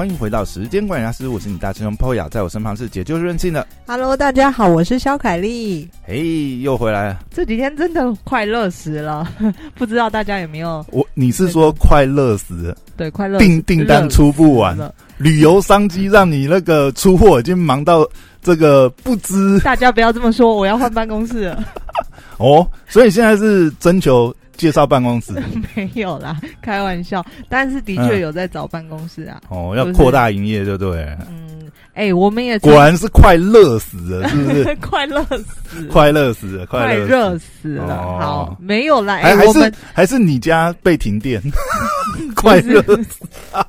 欢迎回到时间管理师，我是你大师兄 Poya，在我身旁是解救任性的。Hello，大家好，我是肖凯丽。嘿，又回来了。这几天真的快乐死了，不知道大家有没有？我你是说快乐死了？对，快乐订订单出不完，旅游商机让你那个出货已经忙到这个不知。大家不要这么说，我要换办公室了。哦，所以现在是征求介绍办公室？没有啦，开玩笑。但是的确有在找办公室啊。哦，要扩大营业，对不对？嗯，哎，我们也果然是快乐死了，是不是？快乐死，快乐死了，快乐热死了。好，没有啦。还还是还是你家被停电，快乐死。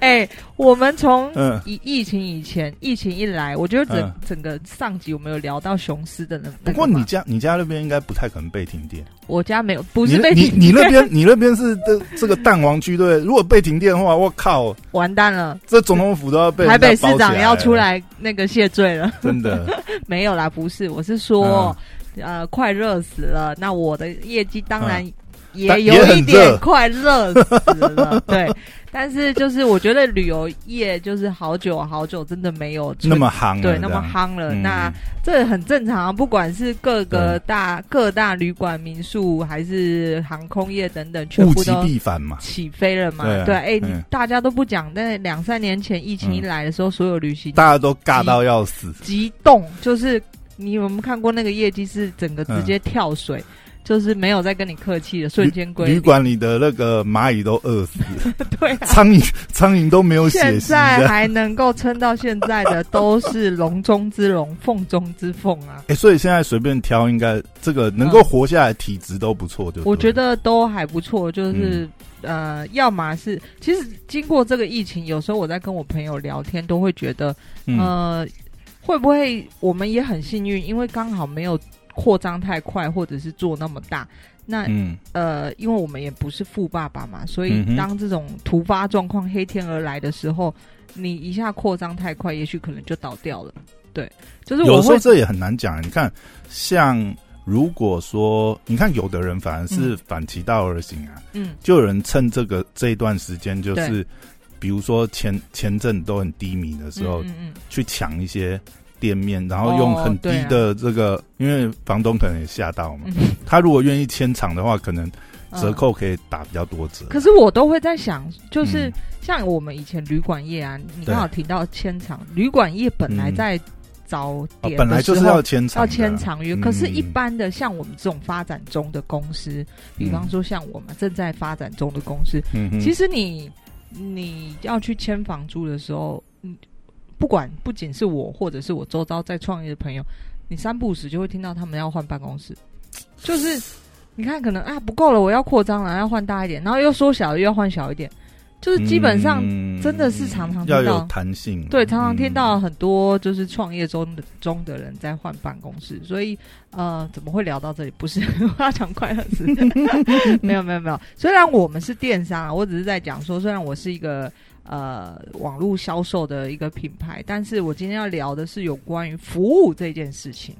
哎，我们从疫疫情以前，疫情一来，我觉得整整个上集我们有聊到雄狮的那。不过你家你家那边应该不太可能被停电。我家没有，不是被你你那边你那边是这这个蛋黄区对？如果被停电的话，我靠，完蛋了！这总统府都要被台北市长要出来那个谢罪了。真的 没有啦，不是，我是说，呃，快热死了。那我的业绩当然也有一点快热死了，对。但是就是我觉得旅游业就是好久好久真的没有那么夯，对，那么夯了。那这很正常，啊不管是各个大各大旅馆、民宿，还是航空业等等，全部都必反嘛，起飞了嘛。对，哎，你大家都不讲，但两三年前疫情一来的时候，所有旅行大家都尬到要死，激动，就是你有没有看过那个业绩是整个直接跳水？就是没有再跟你客气的，瞬间归旅馆里的那个蚂蚁都饿死了，对、啊，苍蝇苍蝇都没有血现在还能够撑到现在的，都是龙中之龙，凤中之凤啊！哎、欸，所以现在随便挑，应该这个能够活下来，体质都不错，就我觉得都还不错。就是、嗯、呃，要么是其实经过这个疫情，有时候我在跟我朋友聊天，都会觉得，嗯、呃，会不会我们也很幸运，因为刚好没有。扩张太快，或者是做那么大，那、嗯、呃，因为我们也不是富爸爸嘛，所以当这种突发状况黑天而来的时候，你一下扩张太快，也许可能就倒掉了。对，就是有时候这也很难讲。你看，像如果说你看，有的人反而是反其道而行啊，嗯，就有人趁这个这一段时间，就是比如说前前阵都很低迷的时候，嗯嗯去抢一些。店面，然后用很低的这个，哦啊、因为房东可能也吓到嘛。嗯、他如果愿意签场的话，可能折扣可以打比较多折。嗯、可是我都会在想，就是像我们以前旅馆业啊，你刚好提到签场，旅馆业本来在早点、哦、本来就是要签场，要签长约。可是，一般的像我们这种发展中的公司，比方说像我们正在发展中的公司，嗯、其实你你要去签房租的时候，嗯。不管不仅是我，或者是我周遭在创业的朋友，你三不五时就会听到他们要换办公室，就是你看可能啊不够了，我要扩张了，要换大一点，然后又缩小了，又要换小一点，就是基本上真的是常常听到、嗯、要有弹性，对，常常听到很多就是创业中的中的人在换办公室，所以呃怎么会聊到这里？不是 我要讲快乐事，没有没有没有，虽然我们是电商啊，我只是在讲说，虽然我是一个。呃，网络销售的一个品牌，但是我今天要聊的是有关于服务这件事情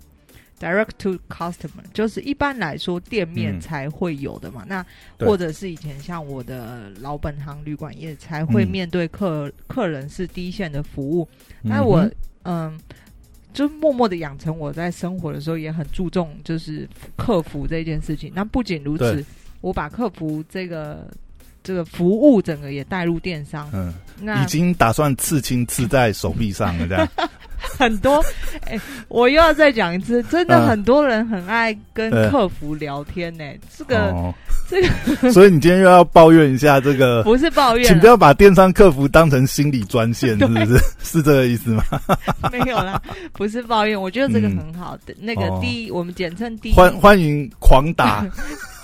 ，direct to customer，就是一般来说店面才会有的嘛。嗯、那或者是以前像我的老本行旅馆业才会面对客、嗯、客人是第一线的服务。那我嗯、呃，就默默的养成我在生活的时候也很注重就是客服这件事情。那不仅如此，我把客服这个。这个服务整个也带入电商，嗯，那已经打算刺青刺在手臂上了，这样 很多。哎、欸，我又要再讲一次，真的很多人很爱跟客服聊天呢、欸。这个，哦、这个 所以你今天又要抱怨一下这个？不是抱怨，请不要把电商客服当成心理专线，是不是？是这个意思吗？没有啦，不是抱怨，我觉得这个很好的。嗯、那个第一，哦、我们简称第一，欢欢迎狂打。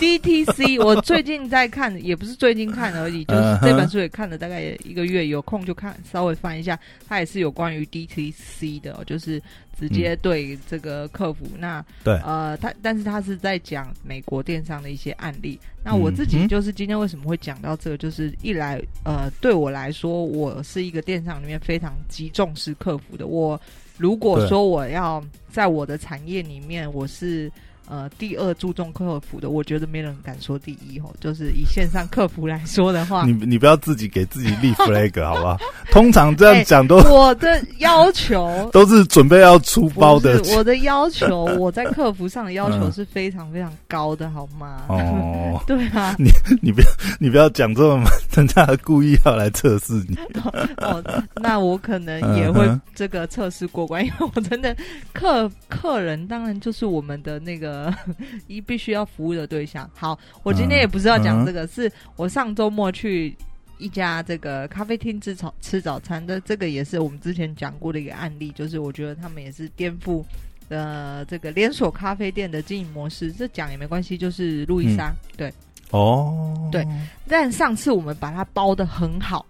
DTC，我最近在看，也不是最近看而已，就是这本书也看了大概一个月，有空就看，稍微翻一下。它也是有关于 DTC 的，就是直接对这个客服。嗯、那对，呃，他但是他是在讲美国电商的一些案例。那我自己就是今天为什么会讲到这个，就是一来呃，对我来说，我是一个电商里面非常极重视客服的。我如果说我要在我的产业里面，我是。呃第二注重客服的，我觉得没人敢说第一哦。就是以线上客服来说的话，你你不要自己给自己立 flag 好不好？通常这样讲都我的要求 都是准备要出包的我的要求，我在客服上的要求是非常非常高的，好吗？哦，对啊，你你不要你不要讲这么，人家故意要来测试你。哦，那我可能也会这个测试过关，因为我真的客客人当然就是我们的那个 一必须要服务的对象。好，我今天也不是要讲这个，是我上周末去。一家这个咖啡厅吃早吃早餐的，这个也是我们之前讲过的一个案例，就是我觉得他们也是颠覆呃这个连锁咖啡店的经营模式。这讲也没关系，就是路易莎、对。哦，对但上次我们把它包的很好，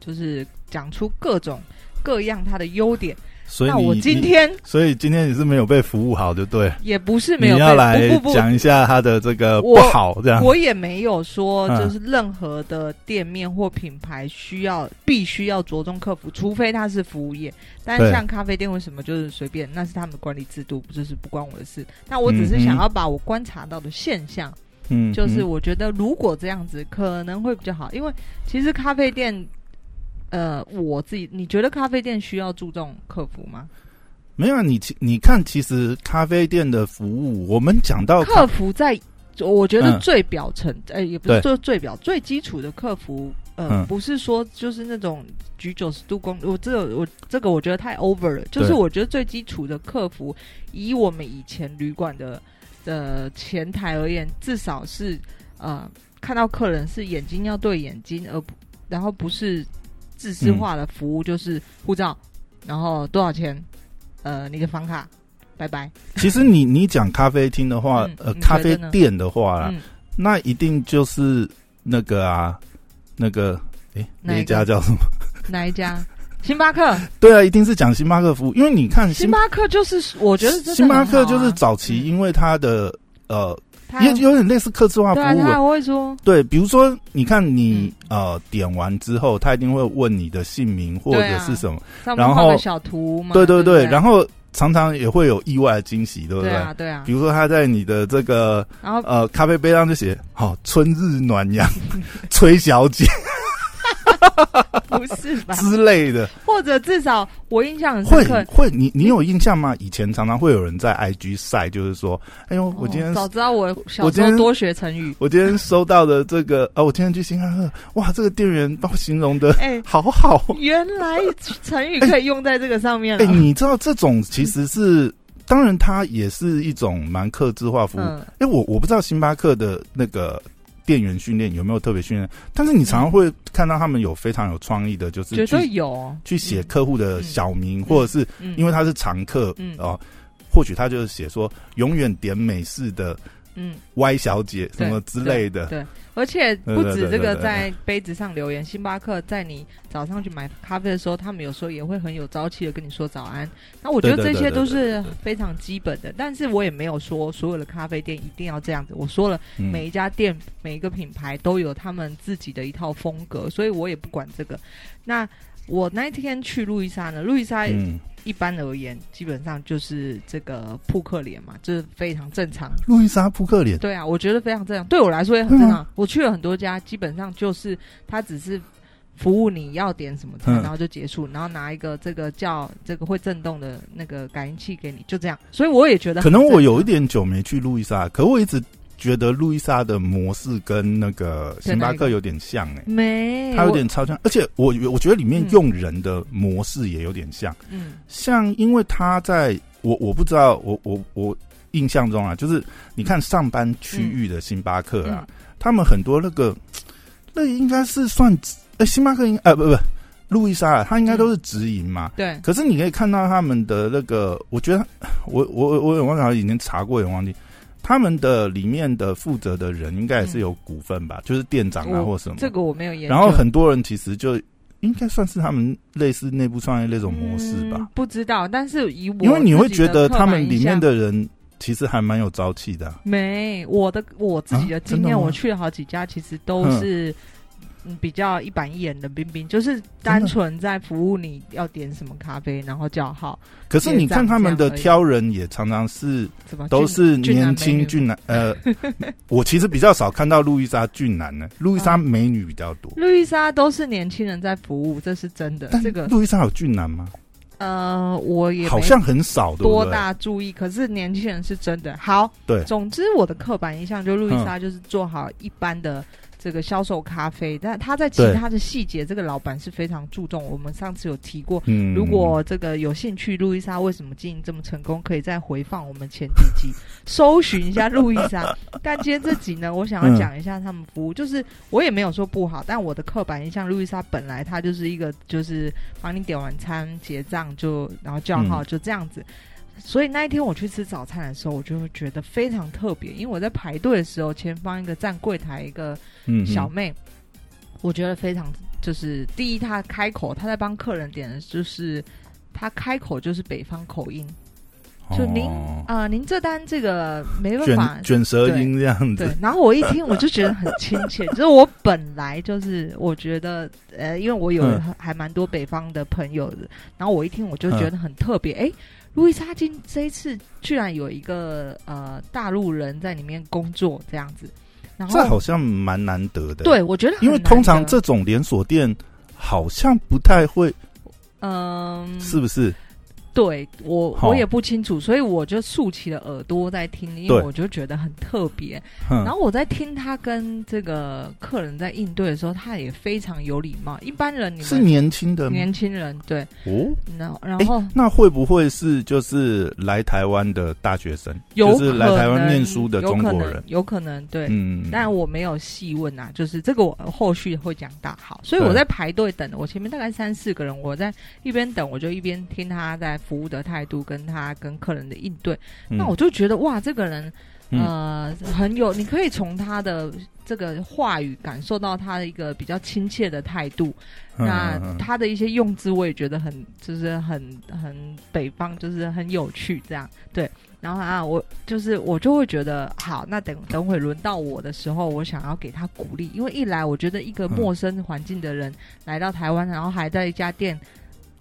就是讲出各种各样它的优点。那所以你你我今天所以今天你是没有被服务好，就对。也不是没有被要来不不不，讲一下它的这个不好，这样。我也没有说嗯就是任何的店面或品牌需要必须要着重客服，除非它是服务业。但对像咖啡店为什么就是随便，那是他们的管理制度，就是不关我的事。那我只是想要把我观察到的现象。嗯就是嗯。我觉得如果这样子可能会比较好，因为其实咖啡店，呃，我自己你觉得咖啡店需要注重客服吗？没有啊你其你看，其实咖啡店的服务，我们讲到客服在，我觉得嗯最表层，呃、也不是说最表最基础的客服，呃，嗯。不是说就是那种举九十度躬，我这个我这个我觉得太 over 了，就是我觉得最基础的客服，以我们以前旅馆的的前台而言，至少是呃看到客人是眼睛要对眼睛，而不然后不是自私化的服务，就是护照，然后多少钱，呃，你的房卡，拜拜，其实你你讲咖啡厅的话，嗯呃，咖啡店的话啦，嗯，那一定就是那个啊，那个诶，那一家叫什么？哪一家？星巴克，对啊，一定是讲星巴克服务，因为你看星巴克就是我觉得星巴克就是早期，嗯。因为它的呃，也有点类似客制化服对啊，务他会说。对，比如说，你看你、嗯。呃点完之后，他一定会问你的姓名或者是什么，然后小图嘛，对对对，然后常常也会有意外的惊喜，对不对？对啊对啊。比，如说他在你的这个然后呃咖啡杯上就写“好、春日暖阳，崔小姐 不是”吧？之类的，或者至少我印象很会深刻。会，你你有印象吗？以前常常会有人在 IG 晒，就是说，哎呦，我今天、哦早知道我小我今天时候多学成语。我今天收到的这个，啊，我今天去星巴克，哇，这个店员把我形容的哎，好好哦原来成语可以用在这个上面哎、了。你知道这种其实是，当然它也是一种蛮克制化服务。嗯哎、我我不知道星巴克的那个店员训练有没有特别训练，但是你常常会看到他们有非常有创意的，就是绝对去有。去写客户的小名，嗯。或者是嗯，因为他是常客，嗯。哦、或许他就是写说永远点美式的嗯 Y 小姐什么之类的。对，而且不止这个在杯子上留言，星巴克在你早上去买咖啡的时候，他们有时候也会很有朝气的跟你说早安。那我觉得这些都是非常基本的，但是我也没有说所有的咖啡店一定要这样子。我说了，嗯每一家店、每一个品牌都有他们自己的一套风格，所以我也不管这个。那我那一天去路易莎呢，路易莎嗯，一般而言，基本上就是这个扑克脸嘛，这、是非常正常。路易莎扑克脸，对啊，我觉得非常正常，对我来说也很正常。我去了很多家，基本上就是他只是服务你要点什么菜，嗯然后就结束，然后拿一个这个叫这个会震动的那个感应器给你，就这样。所以我也觉得可能我有一点点久没去路易莎，可我一直觉得路易莎的模式跟那个星巴克有点像哎、没，它有点超像，而且我我觉得里面嗯。用人的模式也有点像，嗯。像因为他在我我不知道我我我印象中啊，就是你看上班区域的星巴克啊，嗯他们很多那个那应该是算呃星巴克应呃不不路易莎啊，他应该都是直营嘛。对。可是你可以看到他们的那个，我觉得我我我有忘了，已经查过，也忘记他们的里面的负责的人应该也是有股份吧，就是店长啊或什么。这个我没有研究。然后很多人其实就应该算是他们类似内部创业那种模式吧，嗯不知道，但是以我因为你会觉得他们里面的人其实还蛮有朝气的啊、没我的我自己的啊？经验，我去了好几家，其实都嗯是嗯比较一板一眼冷冰冰，就是单纯在服务你要点什么咖啡，然后叫号。可是你看他们的挑人也常常是都是年轻俊俊男，呃，我其实比较少看到路易莎俊男呢，路易莎美女比较多。路易莎都是年轻人在服务，这是真的。但这个路易莎有俊男吗？呃，我也好像很少，多？大注意，可是年轻人是真的好。对总之我的刻板印象就路易莎就是做好一般的这个销售咖啡，但他在其他的细节，这个老板是非常注重。我们上次有提过，嗯，如果这个有兴趣，路易莎为什么经营这么成功，可以再回放我们前几集，搜寻一下路易莎。但今天这集呢，我想要讲一下他们服务，就是我也没有说不好，但我的刻板印象，路易莎本来它就是一个就是帮你点完餐结账就然后叫号、嗯就这样子。所以那一天我去吃早餐的时候，我就会觉得非常特别，因为我在排队的时候，前方一个站柜台一个嗯小妹，我觉得非常就是第一，她开口，她在帮客人点的就是她开口就是北方口音。就您哦。啊、您这单这个没办法卷卷舌音这样对。子，，然后我一听我就觉得很亲切，就是我本来就是我觉得呃，因为我有还蛮多北方的朋友的，然后我一听我就觉得很特别，哎、路易莎金这一次居然有一个呃大陆人在里面工作这样子，然后这好像蛮难得的。，对我觉得因为通常这种连锁店好像不太会，嗯是不是？对我我也不清楚，所以我就竖起了耳朵在听，因为我就觉得很特别。然后我在听他跟这个客人在应对的时候，他也非常有礼貌。一般人你们是年轻的？年轻人对，哦，然后然哎后那会不会是就是来台湾的大学生，有就是来台湾念书的中国有可人能？有可能对。嗯，但我没有细问啊，就是这个我后续会讲到。好，所以我在排队等，我前面大概三四个人，我在一边等，我就一边听他在服务的态度，跟他跟客人的应对。嗯那我就觉得哇，这个人嗯呃很有，你可以从他的这个话语感受到他的一个比较亲切的态度。嗯那他的一些用字，我也觉得很就是很很北方，就是很有趣这样。对，然后啊，我就是我就会觉得好，那等等会轮到我的时候，我想要给他鼓励，因为一来我觉得一个嗯陌生环境的人来到台湾，然后还在一家店。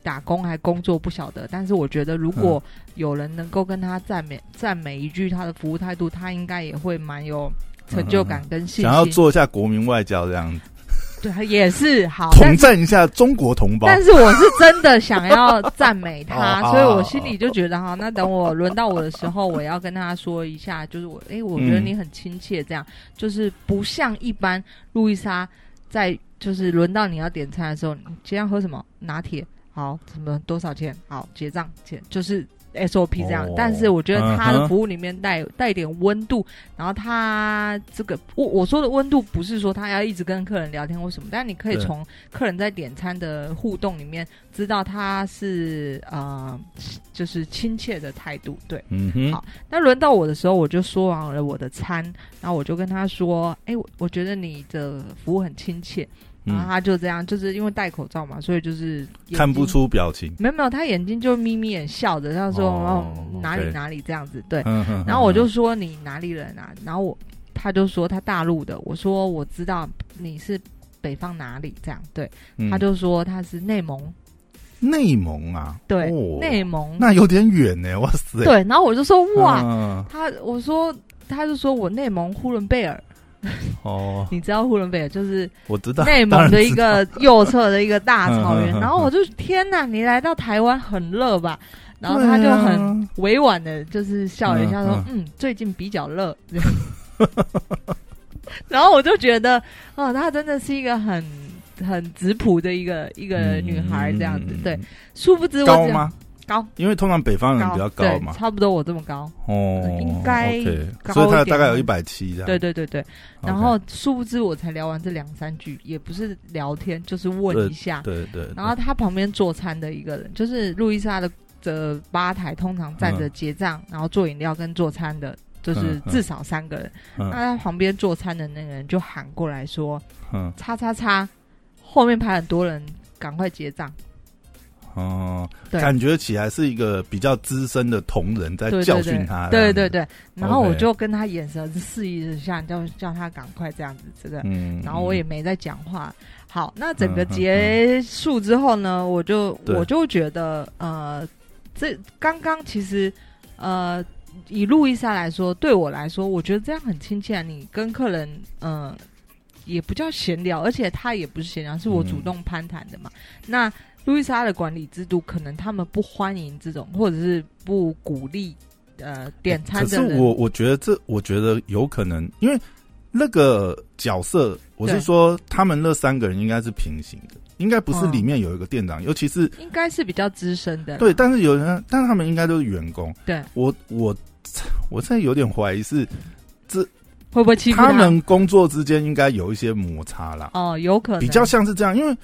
打工还工作不晓得，但是我觉得如果有人能够跟他赞美赞美一句他的服务态度，他应该也会蛮有成就感跟信心。想要做一下国民外交这样子，对，也是好，但统战一下中国同胞。但是我是真的想要赞美他，哦所以我心里就觉得哈，那等我轮到我的时候，我要跟他说一下，就是我，诶，我觉得你很亲切，这样、就是不像一般路易莎在就是轮到你要点餐的时候，你今天要喝什么拿铁？好，什么多少钱？好，结账钱就是 SOP 这样。哦但是我觉得他的服务里面带带一点温度，然后他这个我我说的温度不是说他要一直跟客人聊天或什么，但你可以从客人在点餐的互动里面知道他是呃就是亲切的态度。对，嗯哼，好那轮到我的时候，我就说完了我的餐，然后我就跟他说：“哎、我我觉得你的服务很亲切。”然后嗯，他就这样，就是因为戴口罩嘛，所以就是看不。出表情。没有没有，他眼睛就眯眯眼笑着，他说：“哦哦，哪里哪里这样子。”对，然后我就说：“你哪里人啊？”然后我他就说他大陆的，我说我知道你是北方哪里这样，对，嗯。他就说他是内蒙，内蒙啊，对，哦。内蒙，那有点远呢，哇塞，对，然后我就说哇，嗯。他我说他就说我内蒙呼伦贝尔，哦，你知道呼伦贝尔就是我知道内蒙的一个右侧的一个大草原，然后我就天哪，你来到台湾很热吧？然后他就很委婉的，就是笑了一下说：“嗯最近比较热。”然后我就觉得，哦，她真的是一个很很质朴的一个一个女孩这样子。嗯对，殊不知我只高吗？高，因为通常北方人比较高对嘛，差不多我这么高。哦，应该所以他大概有一百七这样。对对对对，然后殊不知我才聊完这两三句，也不是聊天，就是问一下。对对，然后他旁边做餐的一个人，就是路易莎的的吧台，通常站着结账，然后做饮料跟做餐的，就是至少三个人。嗯那他旁边做餐的那个人就喊过来说嗯：“叉叉叉，后面排很多人，赶快结账。”哦，感觉起来是一个比较资深的同仁在对教训他。对对对，然后我就跟他眼神示意一下，叫叫他赶快这样子，这个，嗯，然后我也没再讲话。好，那整个结束之后呢，我就我就觉得，呃，这刚刚其实，呃，以路易莎来说，对我来说，我觉得这样很亲切啊。你跟客人，嗯、也不叫闲聊，而且他也不是闲聊，是我主动攀谈的嘛。那路易莎的管理制度，可能他们不欢迎这种，或者是不鼓励呃点餐可是的。我我觉得这，我觉得有可能，因为那个角色，我是说他们那三个人应该是平行的，应该不是嗯里面有一个店长，尤其是应该是比较资深的，对，但是有人，但是他们应该都是员工。对，我我 我现在有点怀疑是这会不会欺负他们工作之间应该有一些摩擦啦，哦，有可能。比较像是这样，因为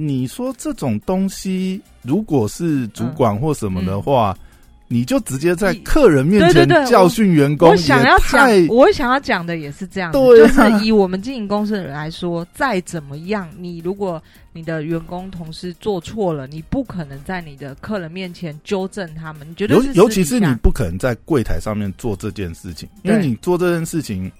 你说这种东西，如果是主管或什么的话，你就直接在客人面前教训员工，我想要讲，我想要讲的也是这样子，对就啊是以我们经营公司的人来说，再怎么样，你如果你的员工同事做错了，你不可能在你的客人面前纠正他们，你觉得尤尤其是你不可能在柜台上面做这件事情，因为你做这件事情。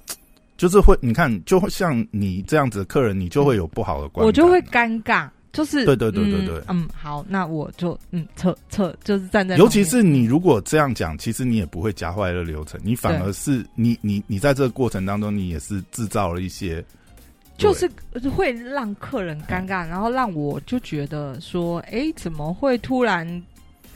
就是会，你看，就会像你这样子的客人，你就会有不好的观感，我就会尴尬。就是对对对对对。嗯，嗯好，那我就嗯撤撤，就是站在尤其是你如果这样讲，其实你也不会夹坏了流程，你反而是你你你在这个过程当中，你也是制造了一些，就是会让客人尴尬，然后让我就觉得说，哎，怎么会突然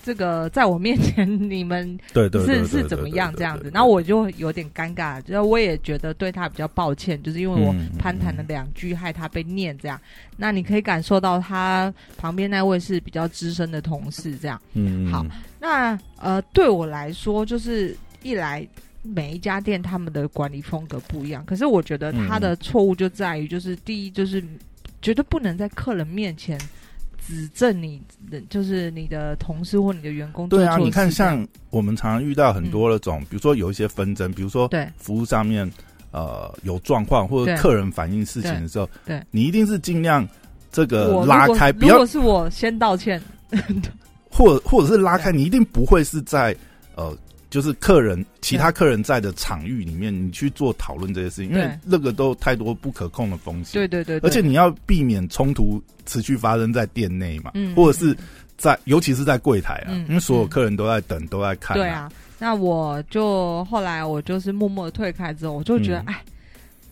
这个在我面前你们是是怎么样这样子对？对然后我就有点尴尬，就是我也觉得对他比较抱歉，就是因为我攀谈了两句，害他被念这样。那你可以感受到他旁边那位是比较资深的同事这样。嗯，嗯好，那呃，对我来说，就是一来每一家店他们的管理风格不一样，可是我觉得他的错误就在于，就是第一就是绝对不能在客人面前指正你的，就是你的同事或你的员工做对啊，你看像我们常常遇到很多那种，比如说有一些纷争，比如说对。服务上面呃有状况或者客人反映事情的时候，对对你一定是尽量这个拉开，不要如果是我先道歉，或或者是拉开，你一定不会是在呃，就是客人其他客人在的场域里面，你去做讨论这些事情，因为那个都太多不可控的风险。对对对对，而且你要避免冲突持续发生在店内嘛，嗯或者是在，尤其是在柜台啊，嗯因为所有客人都在等，都在看、对，啊，那我就后来我就是默默的退开之后，我就觉得，嗯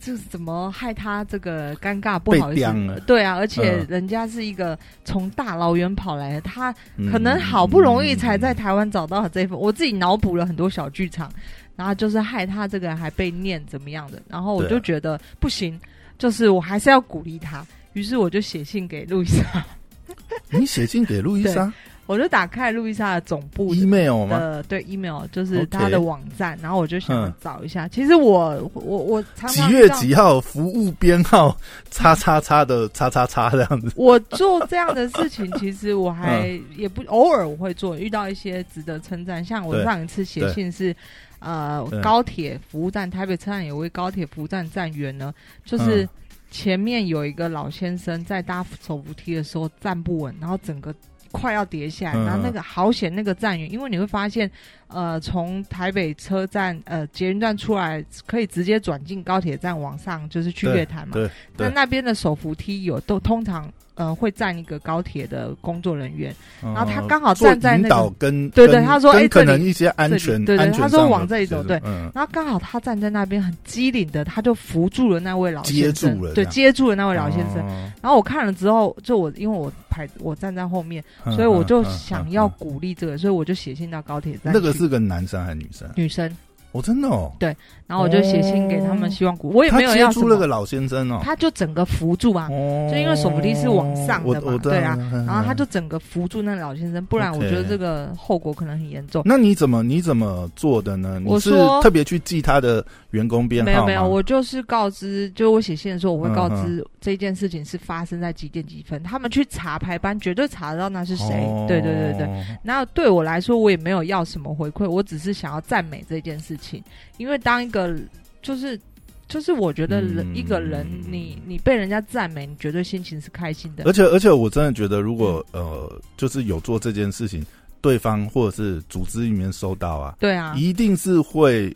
哎、这怎么害他这个尴尬不好意思？对啊，而且嗯。人家是一个从大老远跑来的，他嗯。可能好不容易才在台湾找到这份，我自己脑补了很多小剧场，然后就是害他这个还被念怎么样的，然后我就觉得不行，就是我还是要鼓励他，于是我就写信给路易莎，你写信给路易莎 我就打开路易莎的总部的 email 吗？的对 email 就是他的网站，然后我就想嗯找一下。其实我我我常几月常遇到几号？服务编号叉叉叉的叉叉叉这样子。我做这样的事情，其实我还嗯也不偶尔我会做，遇到一些值得称赞。像我上一次写信是，呃，高铁服务站台北车站有位高铁服务站站员呢，就是嗯前面有一个老先生在搭手扶梯的时候站不稳，然后整个。快要跌下来，嗯然后那个好险，那个站员，因为你会发现，呃，从台北车站呃捷运站出来，可以直接转进高铁站往上，就是去对月台嘛。对那，那边的手扶梯有都通常呃会站一个高铁的工作人员，然后他刚好站在那个导跟跟对对他说哎可能一些安全对对他说往这里走对嗯，然后刚好他站在那边很机灵的，他就扶住了那位老先生，对，接住了对接住了那位老先生。哦然后我看了之后，就我因为我排我站在后面，所以我就想要鼓励这个，所以我就写信到高铁站。那个是个男生还是女生？女生，哦，真的哦，对然后我就写信给他们，希望鼓，我也没有要什么，住那个老先生哦，他就整个扶住啊，哦。就因为手扶梯是往上的嘛对啊，然然后他就整个扶住那老先生，不然我觉得这个后果可能很严重。那你怎么你怎么做的呢？我是特别去记他的员工编号没有没有，我就是告知，就我写信的时候，我会告嗯知这件事情是发生在几点几分，他们去查排班，绝对查得到那是谁。哦。对对对对。那对我来说，我也没有要什么回馈，我只是想要赞美这件事情，因为当一个就是就是我觉得人、嗯一个人，你你被人家赞美，你绝对心情是开心的而。且而且我真的觉得，如果呃，就是有做这件事情，对方或者是组织里面收到啊，对啊，一定是会。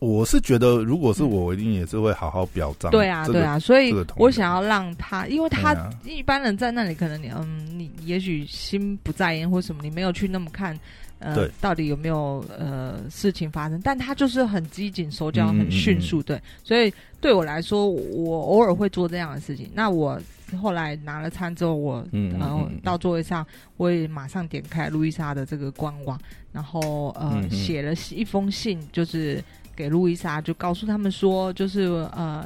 我是觉得，如果是我，我一定也是会好好表彰。对啊，这个对啊，所以我想要让他，因为他一般人在那里，可能你嗯，你也许心不在焉或什么，你没有去那么看，呃，到底有没有呃事情发生，但他就是很机警，手脚很迅速，对，所以对我来说，我偶尔会做这样的事情。那我后来拿了餐之后，我嗯嗯然后到座位上，我也马上点开路易莎的这个官网，然后呃写了一封信，就是给路易莎，就告诉他们说，就是呃。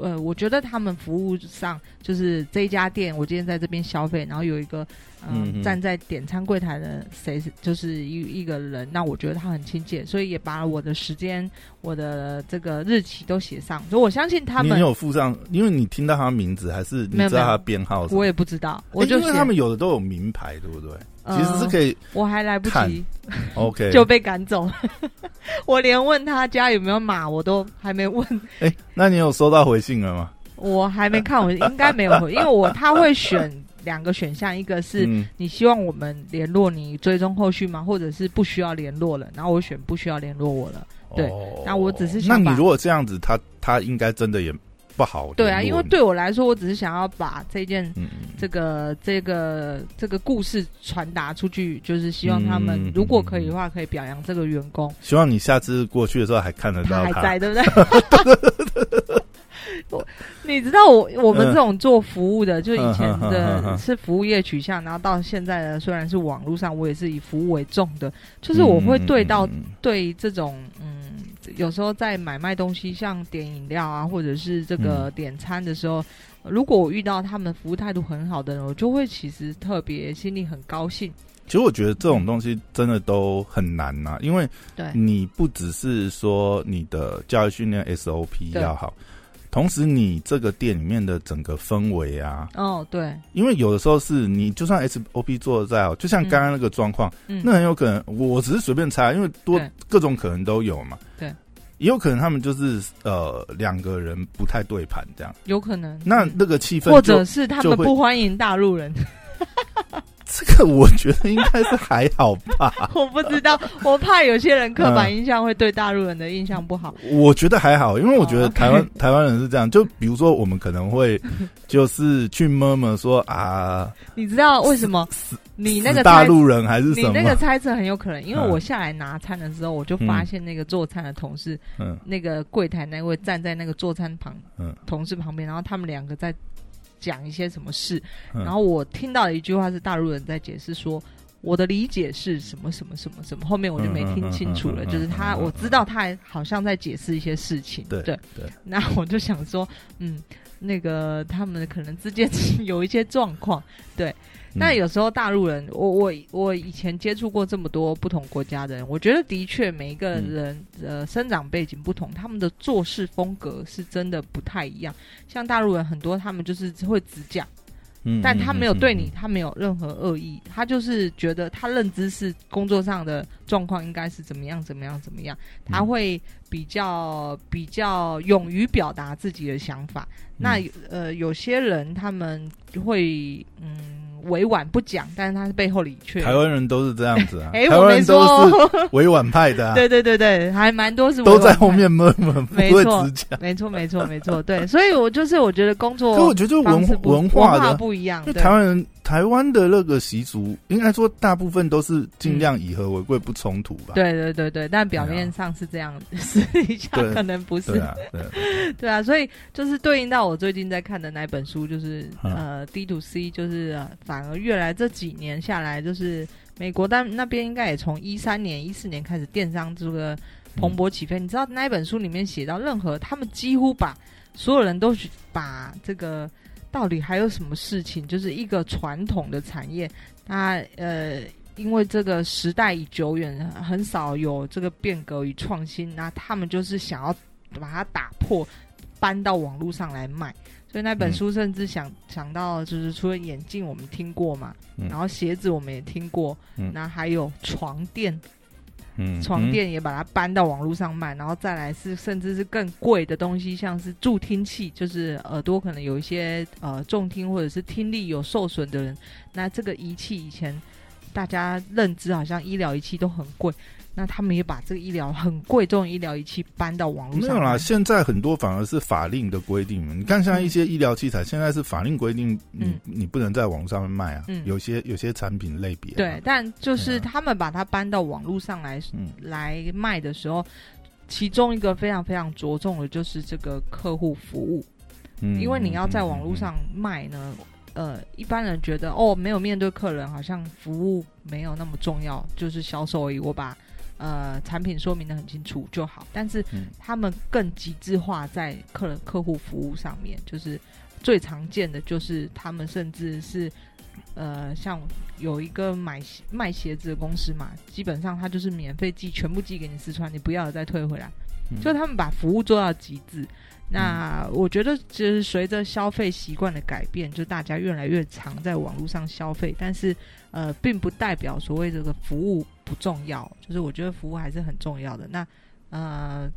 呃，我觉得他们服务上就是这一家店，我今天在这边消费，然后有一个呃、嗯嗯站在点餐柜台的谁是就是一一个人，那我觉得他很亲切，所以也把我的时间、我的这个日期都写上，所以我相信他们你们，有附上，因为你听到他名字，还是你知道他编号？我也不知道，我诶就写因为他们有的都有名牌，对不对？呃其实是可以我还来不及 OK。就被赶走了，我连问他家有没有马我都还没问，哎，那你有收到回信了吗？我还没看，我应该没有回，因为我他会选两个选项，一个是嗯你希望我们联络你追踪后续吗？或者是不需要联络了？然后我选不需要联络我了。对哦那我只是那你如果这样子，他他应该真的也不好。对啊，因为，对我来说，我只是想要把这件嗯，这个这个这个故事传达出去，就是希望他们嗯如果可以的话，可以表扬这个员工。希望你下次过去的时候还看得到他还在，对不对？我你知道我我们这种做服务的，就以前的嗯是服务业取向，然后到现在的虽然是网络上，我也是以服务为重的，就是我会对到对这种嗯，有时候在买卖东西，像点饮料啊，或者是这个嗯。点餐的时候，如果我遇到他们服务态度很好的人，我就会其实特别心里很高兴。其实我觉得这种东西真的都很难呐、因为对。你不只是说你的教育训练 SOP 要好，同时你这个店里面的整个氛围啊，哦，对，因为有的时候是你就算 SOP 做的再好，就像刚刚那个状况，嗯，那很有可能我只是随便猜，因为多各种可能都有嘛。对，也有可能他们就是呃两个人不太对盘这样，有可能。嗯那那个气氛或者是他们不欢迎大陆人，这个我觉得应该是还好吧。我不知道，我怕有些人刻板印象会对大陆人的印象不好。我觉得还好，因为我觉哦得台湾、台湾人是这样，就比如说我们可能会 就是去摸摸说啊，你知道为什么？你那个大陆人还是你什么？那个猜测很有可能，因为嗯我下来拿餐的时候，我就发现那个做餐的同事，嗯那个柜台那位站在那个做餐旁嗯同事旁边，然后他们两个在讲一些什么事，嗯然后我听到一句话是大陆人在解释说。我的理解是什么什么什么什么，后面我就没听清楚了。嗯嗯嗯嗯嗯就是他，我知道他好像在解释一些事情。对对，对，那我就想说，嗯，那个他们可能之间有一些状况。对，那嗯有时候大陆人，我我我以前接触过这么多不同国家的人，我觉得的确每一个人、呃生长背景不同，他们的做事风格是真的不太一样。像大陆人很多，他们就是会直讲，嗯但他没有对你嗯，他没有任何恶意，他就是觉得他认知是工作上的状况应该是怎么样怎么样怎么样，他嗯会比较比较勇于表达自己的想法。那呃，有些人他们会嗯委婉不讲，但是他是背后里却台湾人都是这样子啊，哎、台湾人都是，委婉派的、啊，对对对对，还蛮多是都在后面闷闷，不会没错直讲。没错没错没错，对，所以我就是我觉得工作可我觉得就文方式不文化文化的，不一样，对。台湾人台湾的那个习俗，应该说大部分都是尽量以和为贵，不冲突吧？对对对对，但表面上是这样，私底 下可能不是对。啊，对啊，对啊，所以就是对应到我最近在看的那本书，就是嗯呃 D to C，就是、呃反而越来这几年下来，就是美国但那边应该也从一三年、一四年开始电商这个蓬勃起飞。你知道那一本书里面写到，任何他们几乎把所有人都去把这个到底还有什么事情，就是一个传统的产业，它呃。因为这个时代已久远，很少有这个变革与创新，那他们就是想要把它打破，搬到网络上来卖。所以那本书甚至想、想到，就是除了眼镜我们听过嘛，然后鞋子我们也听过，那还有床垫，床垫也把它搬到网络上卖，然后再来是甚至是更贵的东西，像是助听器，就是耳朵可能有一些呃重听或者是听力有受损的人，那这个仪器以前大家认知好像医疗仪器都很贵，那他们也把这个医疗很贵这种医疗仪器搬到网络上。没有啦，现在很多反而是法令的规定嘛。你看，像一些医疗器材，现在是法令规定，你嗯你不能在网上面卖啊。嗯有些有些产品类别，对，，但就是他们把它搬到网络上来嗯来卖的时候，其中一个非常非常着重的就是这个客户服务。嗯因为你要在网络上卖呢，呃，一般人觉得哦，没有面对客人，好像服务没有那么重要，就是销售而已。我把呃产品说明的很清楚就好。但是嗯他们更极致化在客人客户服务上面，就是最常见的就是他们甚至是呃，像有一个买鞋卖鞋子的公司嘛，基本上他就是免费寄全部寄给你试穿，你不要的再退回来。嗯就他们把服务做到极致。那我觉得，就是随着消费习惯的改变，就大家越来越常在网络上消费，但是呃，并不代表所谓这个服务不重要。就是我觉得服务还是很重要的。那呃，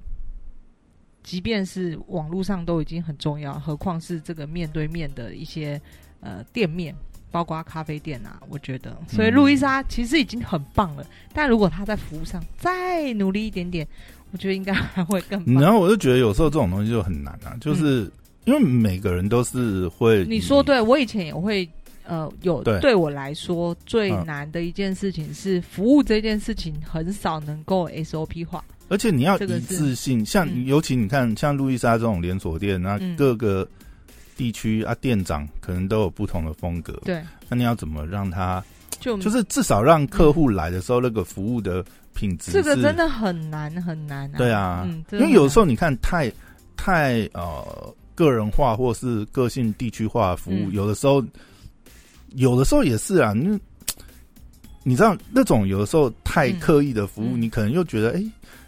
即便是网络上都已经很重要，何况是这个面对面的一些呃店面。包括咖啡店啊，我觉得，所以路易莎其实已经很棒了。但如果她在服务上再努力一点点，我觉得应该还会更棒。然后我就觉得有时候这种东西就很难啊，就是因为每个人都是会，你说对，我以前也会，呃，有对。对我来说最嗯难的一件事情是服务这件事情很少能够 SOP 化。而且你要一这个是致性，像嗯。尤其你看像路易莎这种连锁店，那嗯。各个地区啊店长可能都有不同的风格，对，那你要怎么让他就就是至少让客户来的时候那个服务的品质这个真的很难很难啊。对啊，嗯，因为有时候候你看太太呃个人化或是个性地区化服务，嗯有的时候有的时候也是啊，你你知道那种有的时候太嗯刻意的服务，嗯你可能又觉得哎、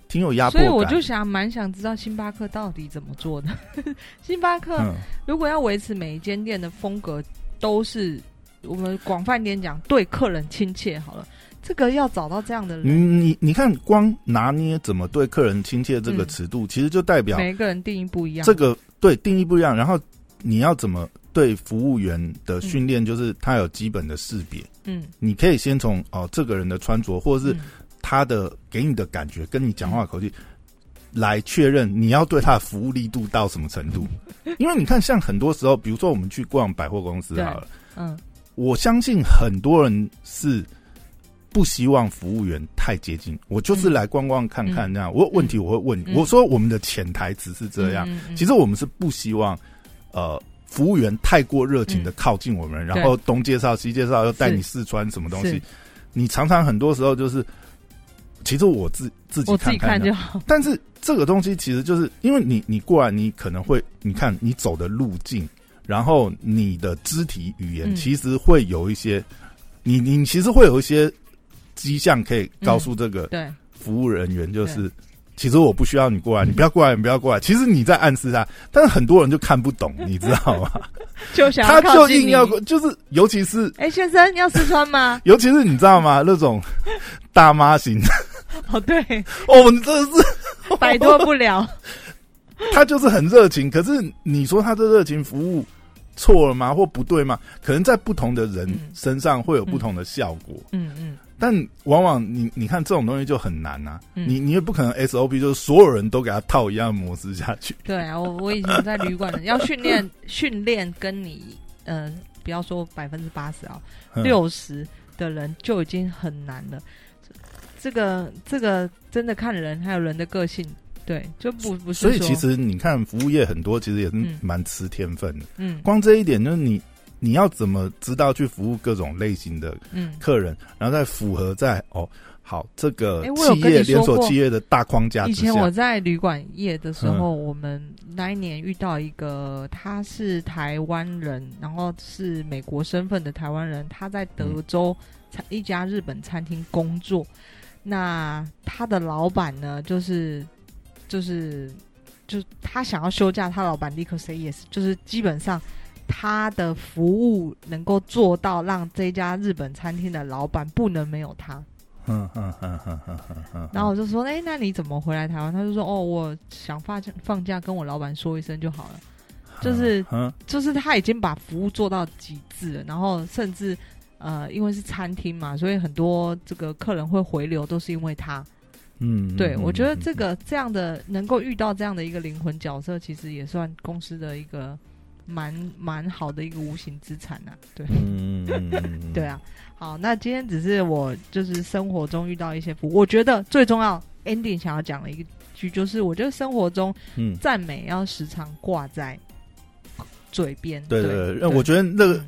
挺有压迫感。所以我就想蛮想知道星巴克到底怎么做的。星巴克嗯如果要维持每一间店的风格都是我们广泛点讲对客人亲切好了，这个要找到这样的你人，你你看，光拿捏怎么对客人亲切这个嗯尺度，其实就代表每个人定义不一样。这个对定义不一样。然后你要怎么对服务员的训练，就是他有基本的识别。嗯，你可以先从哦这个人的穿着，或者是嗯他的给你的感觉，跟你讲话的口气。来确认你要对他的服务力度到什么程度，因为你看，像很多时候，比如说我们去逛百货公司好了，嗯我相信很多人是不希望服务员太接近，我就是来逛逛看看这样。我有问题我会问。我说我们的潜台词是这样，其实我们是不希望呃服务员太过热情的靠近我们，然后东介绍西介绍，又带你试穿什么东西。你常常很多时候就是，其实我自自己我自己看看就好。但是这个东西其实就是因为你你过来，你可能会你看你走的路径，然后你的肢体语言嗯。其实会有一些，你你其实会有一些迹象可以告诉这个对，服务人员，就是、其实我不需要你过来，你不要过来，你不要过来。其实你在暗示他，但是很多人就看不懂，你知道吗？就想他。就硬要过，就是尤其是？哎，先生要试穿吗 尤其是你知道吗？那种大妈型，哦，对，哦，你真的是摆脱不了。他就是很热情，可是你说他的热情服务错了吗？或不对吗？可能在不同的人嗯身上会有不同的效果，嗯嗯，但往往你你看这种东西就很难啊，嗯你你也不可能 SOP 就是所有人都给他套一样的模式下去，对啊，我我以前在旅馆 要训练训练跟你呃，不要说百分之八十啊，嗯六十的人就已经很难了。这个这个真的看人，还有人的个性，对，就不不是。所以其实你看服务业很多其实也是嗯蛮吃天分的，嗯光这一点就是你你要怎么知道去服务各种类型的嗯，客人，然后再符合在哦好这个企业连锁企业的大框架以前我，在旅馆业的时候，我们那一年遇到一个他是台湾人，然后是美国身份的台湾人，他在德州餐一家日本餐厅工作。那他的老板呢，就是就是就他想要休假，他老板立刻 say yes，就是基本上。他的服务能够做到让这家日本餐厅的老板不能没有他，嗯嗯嗯嗯嗯嗯。然后我就说，哎，那你怎么回来台湾？他就说，哦，我想放假放假，跟我老板说一声就好了。就是，就是他已经把服务做到极致了，然后甚至呃，因为是餐厅嘛，所以很多这个客人会回流，都是因为他。嗯，对，我觉得这个这样的能够遇到这样的一个灵魂角色，其实也算公司的一个蛮蛮好的一个无形资产呐。对，嗯嗯嗯，对啊。好，那今天只是我就是生活中遇到一些服务，我觉得最重要 ending 想要讲的一句就是，我觉得生活中赞美要时常挂在嘴边。对对对，我觉得那个。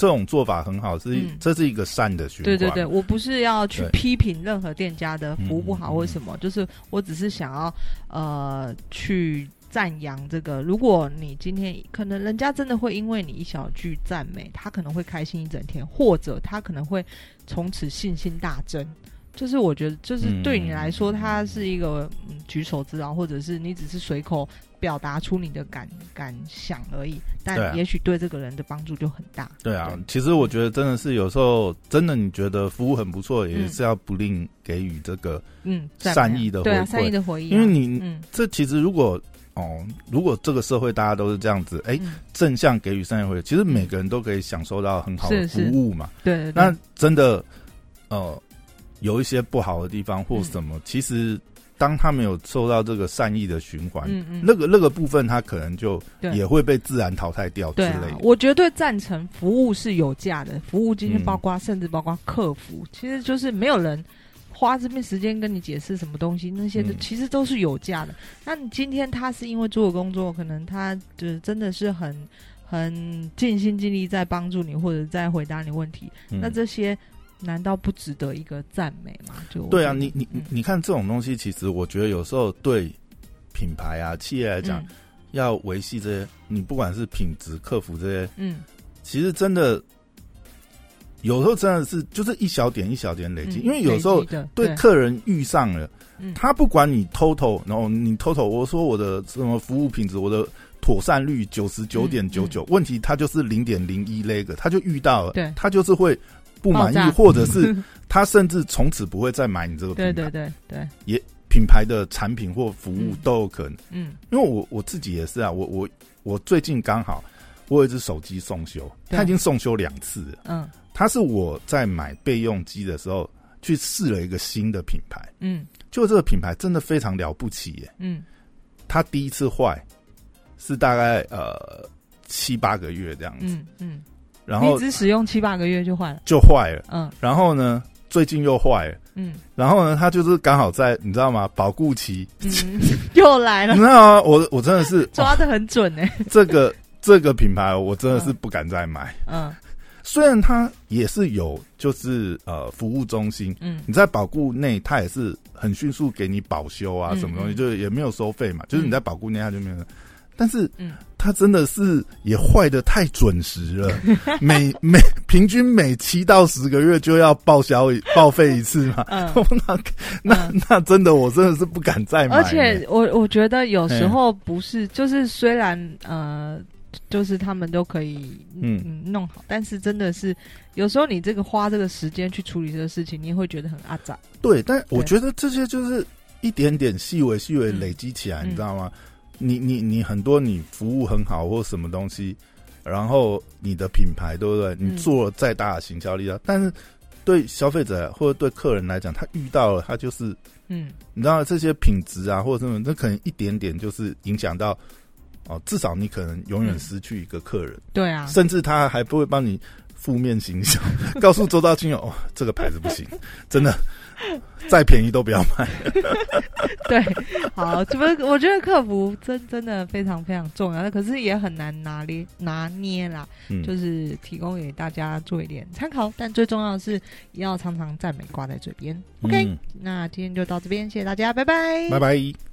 这种做法很好，是这是一个善的循环。对对对，我不是要去批评任何店家的服务不好或什么，就是我只是想要呃去赞扬这个。如果你今天可能人家真的会因为你一小句赞美，他可能会开心一整天，或者他可能会从此信心大增。就是我觉得，就是对你来说，它是一个嗯举手之劳，或者是你只是随口表达出你的感感想而已，但也许对这个人的帮助就很大。对啊，其实我觉得真的是有时候，真的你觉得服务很不错，也是要不吝给予这个嗯善意的对啊善意的回应，因为你这其实如果哦，如果这个社会大家都是这样子，哎，正向给予善意回馈，其实每个人都可以享受到很好的服务嘛。对，那真的呃。有一些不好的地方或什么，其实当他没有受到这个善意的循环，那个那个部分，他可能就也会被自然淘汰掉之类。我绝对赞成服务是有价的，服务今天包括甚至包括客服，其实就是没有人花这边时间跟你解释什么东西，那些其实都是有价的。那你今天他是因为做工作，可能他就是真的是很很尽心尽力在帮助你，或者在回答你问题，那这些。难道不值得一个赞美吗？就对啊，你你你看这种东西，其实我觉得有时候对品牌啊、企业来讲，要维系这些，你不管是品质、客服这些，嗯，其实真的有时候真的是就是一小点一小点累积，因为有时候对客人遇上了，他不管你偷偷，然后你偷偷，我说我的什么服务品质，我的妥善率九十九点九九，问题他就是零点零一那个，他就遇到了，对，他就是会。不满意，或者是 他甚至从此不会再买你这个品牌，对对对对，也品牌的产品或服务都有可能。嗯，因为我我自己也是啊，我我我最近刚好我有一只手机送修，他已经送修两次了。嗯，他是我在买备用机的时候去试了一个新的品牌。嗯，就这个品牌真的非常了不起耶。嗯，它第一次坏是大概呃七八个月这样子。嗯嗯。然后你只使用七八个月就坏了，就坏了。嗯，然后呢，最近又坏了。嗯，然后呢，他就是刚好在你知道吗？保固期嗯又来了。你知道吗？我我真的是 抓的很准哎。这个这个品牌我真的是不敢再买。嗯，虽然它也是有就是呃服务中心，嗯，你在保固内它也是很迅速给你保修啊，什么东西就也没有收费嘛，就是你在保固内它就没有。但是，嗯，它真的是也坏的太准时了，每每平均每七到十个月就要报销报废一次嘛。嗯，那那那真的，我真的是不敢再买。而且，我我觉得有时候不是，就是虽然呃，就是他们都可以嗯弄好，但是真的是有时候你这个花这个时间去处理这个事情，你会觉得很阿杂。对，但我觉得这些就是一点点细微细微累积起来，你知道吗？你你你很多你服务很好或什么东西，然后你的品牌对不对？你做了再大的行销力啊，但是对消费者或者对客人来讲，他遇到了他就是嗯，你知道这些品质啊或者什么，那可能一点点就是影响到哦，至少你可能永远失去一个客人。对啊，甚至他还不会帮你负面形象，告诉周遭亲友哦，这个牌子不行，真的。再便宜都不要买。对，好，这不，我觉得客服真真的非常非常重要，可是也很难拿捏拿捏啦。嗯，就是提供给大家做一点参考，但最重要的是要常常赞美挂在嘴边。OK，那今天就到这边，谢谢大家，拜拜，拜拜。